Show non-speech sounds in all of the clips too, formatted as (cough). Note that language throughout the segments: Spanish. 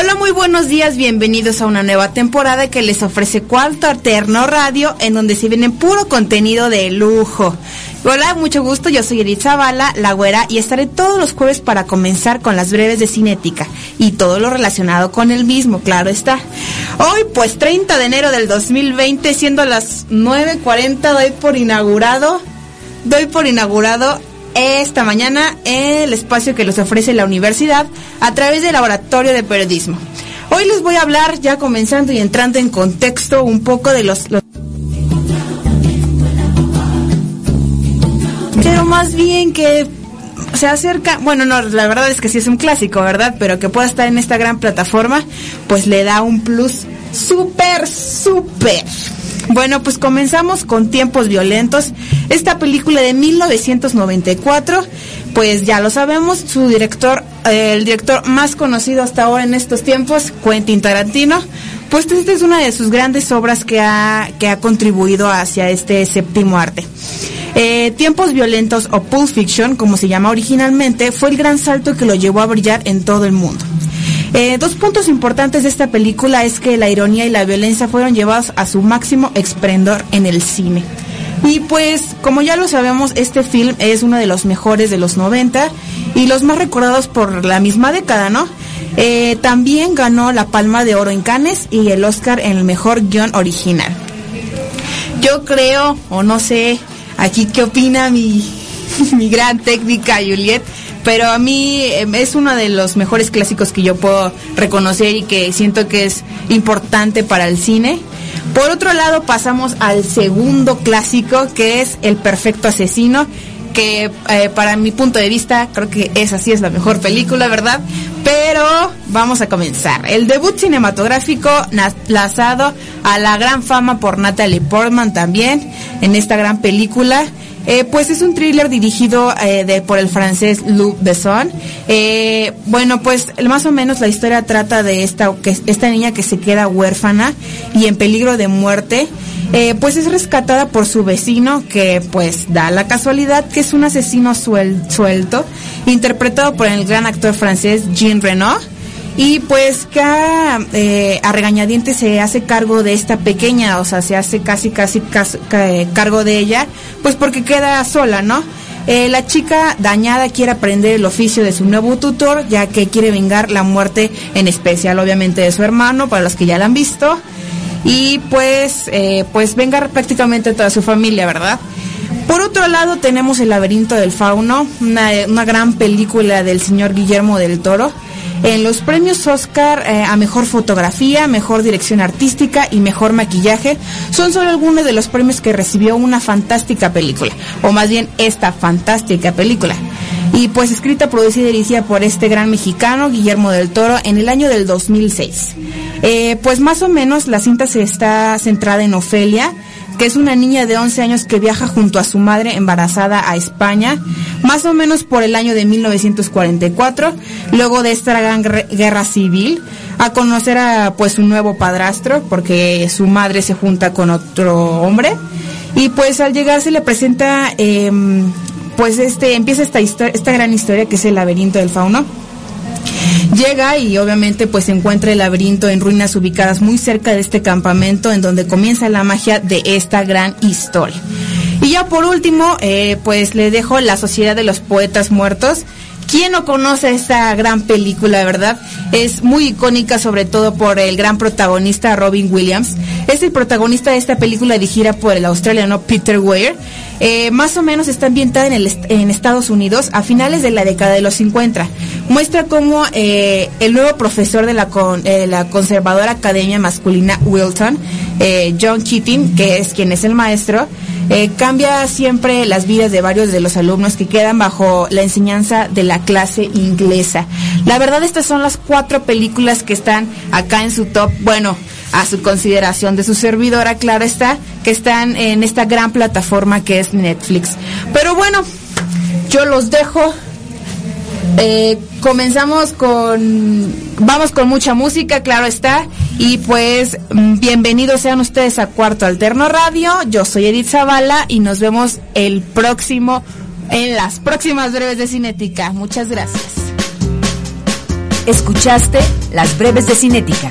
Hola, muy buenos días, bienvenidos a una nueva temporada que les ofrece Cuarto Alterno Radio, en donde se viene puro contenido de lujo. Hola, mucho gusto, yo soy Edith Zavala, la güera, y estaré todos los jueves para comenzar con las breves de cinética y todo lo relacionado con el mismo, claro está. Hoy, pues 30 de enero del 2020, siendo las 9.40, doy por inaugurado, doy por inaugurado esta mañana el espacio que les ofrece la universidad a través del laboratorio de periodismo. Hoy les voy a hablar, ya comenzando y entrando en contexto, un poco de los... los... Pero más bien que se acerca, bueno, no, la verdad es que sí es un clásico, ¿verdad? Pero que pueda estar en esta gran plataforma, pues le da un plus súper, súper. Bueno, pues comenzamos con Tiempos Violentos, esta película de 1994, pues ya lo sabemos, su director, eh, el director más conocido hasta ahora en estos tiempos, Quentin Tarantino, pues esta es una de sus grandes obras que ha, que ha contribuido hacia este séptimo arte. Eh, Tiempos Violentos o Pulp Fiction, como se llama originalmente, fue el gran salto que lo llevó a brillar en todo el mundo. Eh, dos puntos importantes de esta película es que la ironía y la violencia fueron llevados a su máximo esplendor en el cine. Y pues, como ya lo sabemos, este film es uno de los mejores de los 90 y los más recordados por la misma década, ¿no? Eh, también ganó la Palma de Oro en Cannes y el Oscar en el mejor guion original. Yo creo, o no sé, aquí qué opina mi, (laughs) mi gran técnica Juliet, pero a mí em, es uno de los mejores clásicos que yo puedo reconocer y que siento que es importante para el cine. Por otro lado, pasamos al segundo clásico, que es El Perfecto Asesino, que eh, para mi punto de vista creo que esa sí es la mejor película, ¿verdad? Pero vamos a comenzar. El debut cinematográfico lanzado a la gran fama por Natalie Portman también en esta gran película. Eh, pues es un thriller dirigido eh, de, por el francés Luc Besson. Eh, bueno, pues más o menos la historia trata de esta, niña que se queda huérfana y en peligro de muerte. Eh, pues es rescatada por su vecino que pues da la casualidad que es un asesino suel, suelto, interpretado por el gran actor francés Jean Reno y pues que eh, a regañadientes se hace cargo de esta pequeña, o sea, se hace casi, casi, casi cargo de ella, pues porque queda sola, ¿no? Eh, la chica dañada quiere aprender el oficio de su nuevo tutor, ya que quiere vengar la muerte en especial, obviamente, de su hermano, para los que ya la han visto, y pues, eh, pues vengar prácticamente toda su familia, ¿verdad? Por otro lado tenemos El laberinto del fauno, una, una gran película del señor Guillermo del Toro, en los premios Oscar eh, a mejor fotografía, mejor dirección artística y mejor maquillaje son solo algunos de los premios que recibió una fantástica película, o más bien esta fantástica película. Y pues escrita, producida y dirigida por este gran mexicano, Guillermo del Toro, en el año del 2006. Eh, pues más o menos la cinta se está centrada en Ofelia, que es una niña de 11 años que viaja junto a su madre embarazada a España, más o menos por el año de 1944, luego de esta gran guerra civil, a conocer a pues un nuevo padrastro, porque su madre se junta con otro hombre, y pues al llegar se le presenta, eh, pues este, empieza esta, esta gran historia que es el laberinto del fauno Llega y obviamente pues se encuentra el laberinto en ruinas ubicadas muy cerca de este campamento en donde comienza la magia de esta gran historia. Y ya por último, eh, pues le dejo La Sociedad de los Poetas Muertos, ¿Quién no conoce esta gran película, verdad? Es muy icónica, sobre todo por el gran protagonista Robin Williams. Es el protagonista de esta película dirigida por el australiano Peter Weir. Eh, más o menos está ambientada en, el, Estados Unidos a finales de la década de los 50. Muestra cómo eh, el nuevo profesor de la, con, eh, la conservadora academia masculina Wilton, John Keating, que es quien es el maestro, cambia siempre las vidas de varios de los alumnos que quedan bajo la enseñanza de la clase inglesa. La verdad, estas son las cuatro películas que están acá en su top. Bueno, a su consideración de su servidora, claro está, que están en esta gran plataforma que es Netflix. Pero bueno, yo los dejo. Eh, comenzamos con, vamos con mucha música, claro está. Y pues, mm, bienvenidos sean ustedes a Cuarto Alterno Radio. Yo soy Edith Zavala y nos vemos el próximo, en las próximas breves de Cinética. Muchas gracias. Escuchaste las breves de Cinética.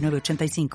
85